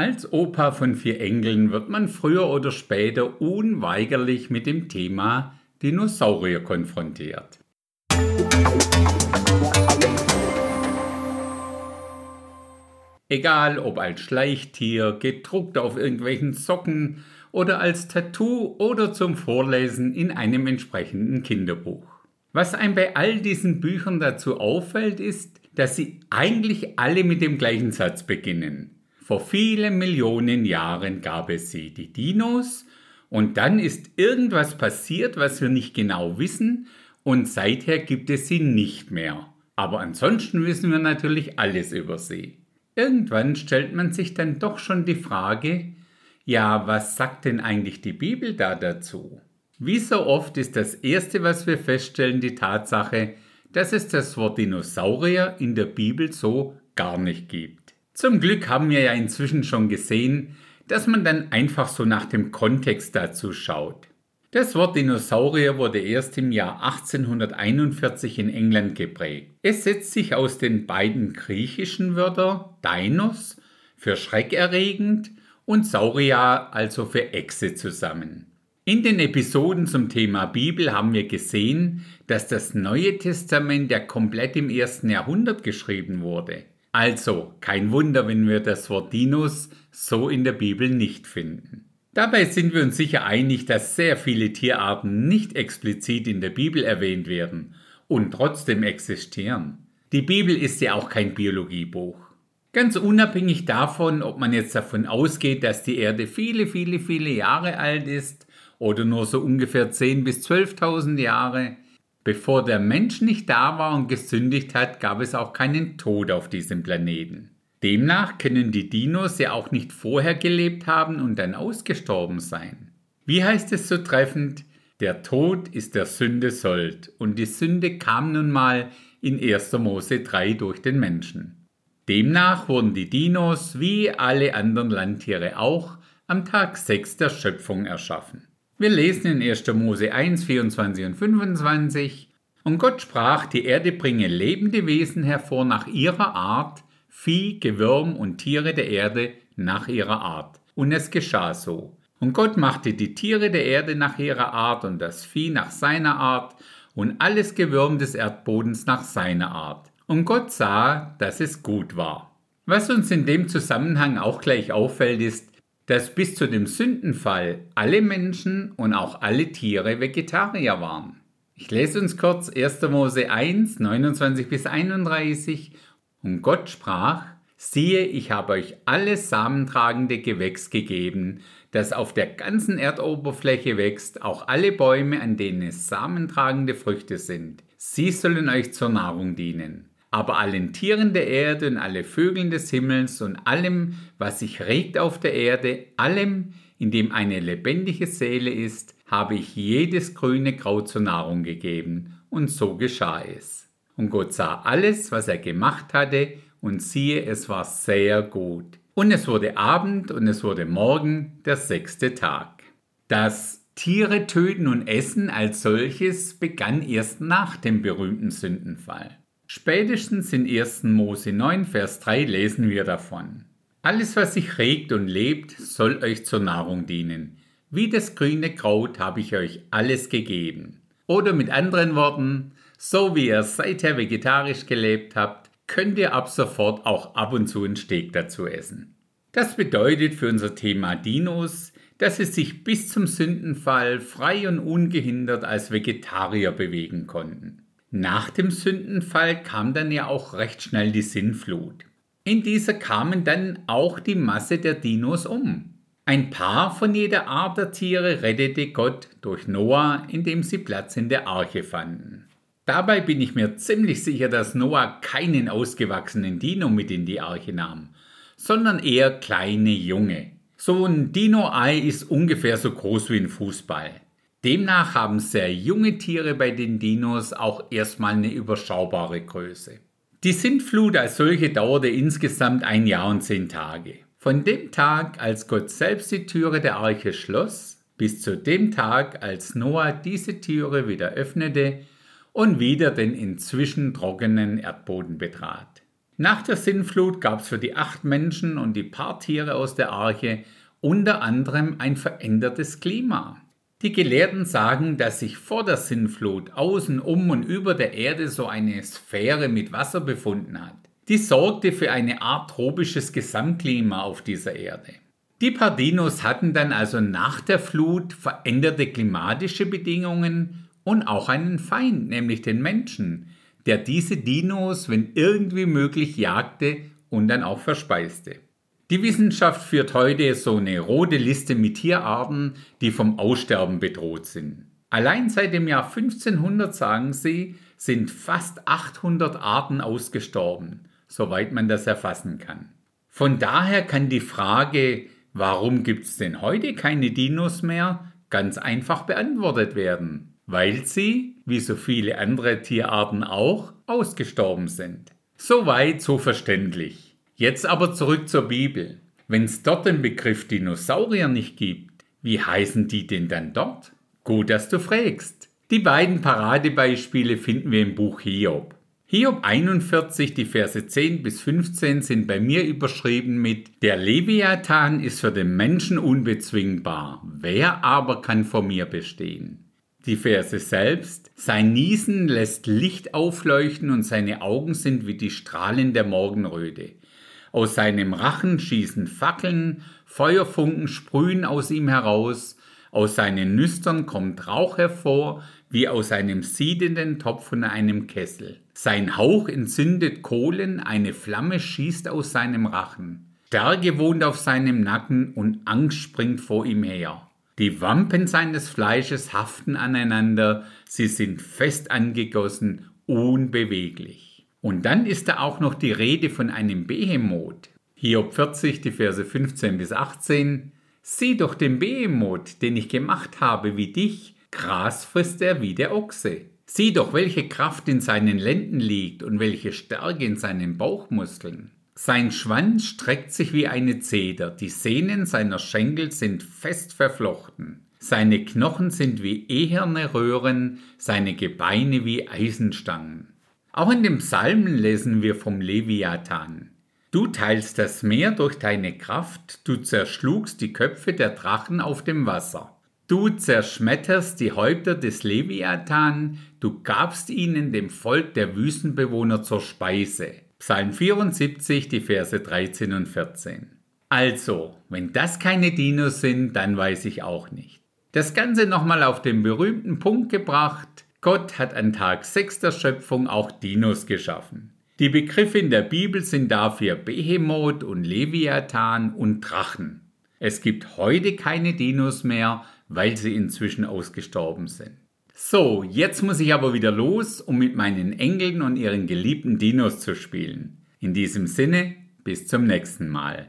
Als Opa von vier Enkeln wird man früher oder später unweigerlich mit dem Thema Dinosaurier konfrontiert. Egal ob als Schleichtier, gedruckt auf irgendwelchen Socken oder als Tattoo oder zum Vorlesen in einem entsprechenden Kinderbuch. Was einem bei all diesen Büchern dazu auffällt, ist, dass sie eigentlich alle mit dem gleichen Satz beginnen. Vor vielen Millionen Jahren gab es sie, die Dinos, und dann ist irgendwas passiert, was wir nicht genau wissen, und seither gibt es sie nicht mehr. Aber ansonsten wissen wir natürlich alles über sie. Irgendwann stellt man sich dann doch schon die Frage, ja, was sagt denn eigentlich die Bibel da dazu? Wie so oft ist das Erste, was wir feststellen, die Tatsache, dass es das Wort Dinosaurier in der Bibel so gar nicht gibt. Zum Glück haben wir ja inzwischen schon gesehen, dass man dann einfach so nach dem Kontext dazu schaut. Das Wort Dinosaurier wurde erst im Jahr 1841 in England geprägt. Es setzt sich aus den beiden griechischen Wörtern Dinos für schreckerregend und Sauria also für Echse zusammen. In den Episoden zum Thema Bibel haben wir gesehen, dass das Neue Testament ja komplett im ersten Jahrhundert geschrieben wurde. Also kein Wunder, wenn wir das Wort Dinos so in der Bibel nicht finden. Dabei sind wir uns sicher einig, dass sehr viele Tierarten nicht explizit in der Bibel erwähnt werden und trotzdem existieren. Die Bibel ist ja auch kein Biologiebuch. Ganz unabhängig davon, ob man jetzt davon ausgeht, dass die Erde viele, viele, viele Jahre alt ist oder nur so ungefähr 10.000 bis 12.000 Jahre, Bevor der Mensch nicht da war und gesündigt hat, gab es auch keinen Tod auf diesem Planeten. Demnach können die Dinos ja auch nicht vorher gelebt haben und dann ausgestorben sein. Wie heißt es so treffend? Der Tod ist der Sünde Sold und die Sünde kam nun mal in 1. Mose 3 durch den Menschen. Demnach wurden die Dinos wie alle anderen Landtiere auch am Tag 6 der Schöpfung erschaffen. Wir lesen in 1. Mose 1, 24 und 25. Und Gott sprach, die Erde bringe lebende Wesen hervor nach ihrer Art, Vieh, Gewürm und Tiere der Erde nach ihrer Art. Und es geschah so. Und Gott machte die Tiere der Erde nach ihrer Art und das Vieh nach seiner Art und alles Gewürm des Erdbodens nach seiner Art. Und Gott sah, dass es gut war. Was uns in dem Zusammenhang auch gleich auffällt, ist, dass bis zu dem Sündenfall alle Menschen und auch alle Tiere Vegetarier waren. Ich lese uns kurz 1. Mose 1, 29 bis 31. Und Gott sprach, siehe, ich habe euch alles samentragende Gewächs gegeben, das auf der ganzen Erdoberfläche wächst, auch alle Bäume, an denen es samentragende Früchte sind. Sie sollen euch zur Nahrung dienen aber allen Tieren der Erde und alle Vögeln des Himmels und allem, was sich regt auf der Erde, allem, in dem eine lebendige Seele ist, habe ich jedes grüne Kraut zur Nahrung gegeben, und so geschah es. Und Gott sah alles, was er gemacht hatte, und siehe, es war sehr gut. Und es wurde Abend und es wurde Morgen, der sechste Tag. Das Tiere töten und essen als solches begann erst nach dem berühmten Sündenfall. Spätestens in 1. Mose 9, Vers 3 lesen wir davon. Alles, was sich regt und lebt, soll euch zur Nahrung dienen. Wie das grüne Kraut habe ich euch alles gegeben. Oder mit anderen Worten, so wie ihr seither vegetarisch gelebt habt, könnt ihr ab sofort auch ab und zu einen Steak dazu essen. Das bedeutet für unser Thema Dinos, dass sie sich bis zum Sündenfall frei und ungehindert als Vegetarier bewegen konnten. Nach dem Sündenfall kam dann ja auch recht schnell die Sinnflut. In dieser kamen dann auch die Masse der Dinos um. Ein paar von jeder Art der Tiere rettete Gott durch Noah, indem sie Platz in der Arche fanden. Dabei bin ich mir ziemlich sicher, dass Noah keinen ausgewachsenen Dino mit in die Arche nahm, sondern eher kleine Junge. So ein Dino-Ei ist ungefähr so groß wie ein Fußball. Demnach haben sehr junge Tiere bei den Dinos auch erstmal eine überschaubare Größe. Die Sintflut als solche dauerte insgesamt ein Jahr und zehn Tage. Von dem Tag, als Gott selbst die Türe der Arche schloss, bis zu dem Tag, als Noah diese Türe wieder öffnete und wieder den inzwischen trockenen Erdboden betrat. Nach der Sinnflut gab es für die acht Menschen und die paar Tiere aus der Arche unter anderem ein verändertes Klima. Die Gelehrten sagen, dass sich vor der Sinnflut außen um und über der Erde so eine Sphäre mit Wasser befunden hat. Die sorgte für eine Art tropisches Gesamtklima auf dieser Erde. Die Pardinos hatten dann also nach der Flut veränderte klimatische Bedingungen und auch einen Feind, nämlich den Menschen, der diese Dinos, wenn irgendwie möglich, jagte und dann auch verspeiste. Die Wissenschaft führt heute so eine rote Liste mit Tierarten, die vom Aussterben bedroht sind. Allein seit dem Jahr 1500, sagen sie, sind fast 800 Arten ausgestorben, soweit man das erfassen kann. Von daher kann die Frage, warum gibt es denn heute keine Dinos mehr, ganz einfach beantwortet werden, weil sie, wie so viele andere Tierarten auch, ausgestorben sind. Soweit so verständlich. Jetzt aber zurück zur Bibel. Wenn es dort den Begriff Dinosaurier nicht gibt, wie heißen die denn dann dort? Gut, dass du fragst. Die beiden Paradebeispiele finden wir im Buch Hiob. Hiob 41, die Verse 10 bis 15 sind bei mir überschrieben mit Der Leviathan ist für den Menschen unbezwingbar, wer aber kann vor mir bestehen? Die Verse selbst, sein Niesen lässt Licht aufleuchten und seine Augen sind wie die Strahlen der Morgenröte. Aus seinem Rachen schießen Fackeln, Feuerfunken sprühen aus ihm heraus, aus seinen Nüstern kommt Rauch hervor, wie aus einem siedenden Topf von einem Kessel. Sein Hauch entzündet Kohlen, eine Flamme schießt aus seinem Rachen. Stärke wohnt auf seinem Nacken und Angst springt vor ihm her. Die Wampen seines Fleisches haften aneinander, sie sind fest angegossen, unbeweglich. Und dann ist da auch noch die Rede von einem Behemoth. Hiob 40, die Verse 15 bis 18. Sieh doch den Behemoth, den ich gemacht habe wie dich, Gras frisst er wie der Ochse. Sieh doch, welche Kraft in seinen Lenden liegt und welche Stärke in seinen Bauchmuskeln. Sein Schwanz streckt sich wie eine Zeder, die Sehnen seiner Schenkel sind fest verflochten. Seine Knochen sind wie eherne Röhren, seine Gebeine wie Eisenstangen. Auch in dem Psalmen lesen wir vom Leviathan. Du teilst das Meer durch deine Kraft, du zerschlugst die Köpfe der Drachen auf dem Wasser. Du zerschmetterst die Häupter des Leviathan, du gabst ihnen dem Volk der Wüstenbewohner zur Speise. Psalm 74, die Verse 13 und 14. Also, wenn das keine Dinos sind, dann weiß ich auch nicht. Das Ganze nochmal auf den berühmten Punkt gebracht. Gott hat an Tag 6 der Schöpfung auch Dinos geschaffen. Die Begriffe in der Bibel sind dafür Behemoth und Leviathan und Drachen. Es gibt heute keine Dinos mehr, weil sie inzwischen ausgestorben sind. So, jetzt muss ich aber wieder los, um mit meinen Engeln und ihren geliebten Dinos zu spielen. In diesem Sinne, bis zum nächsten Mal.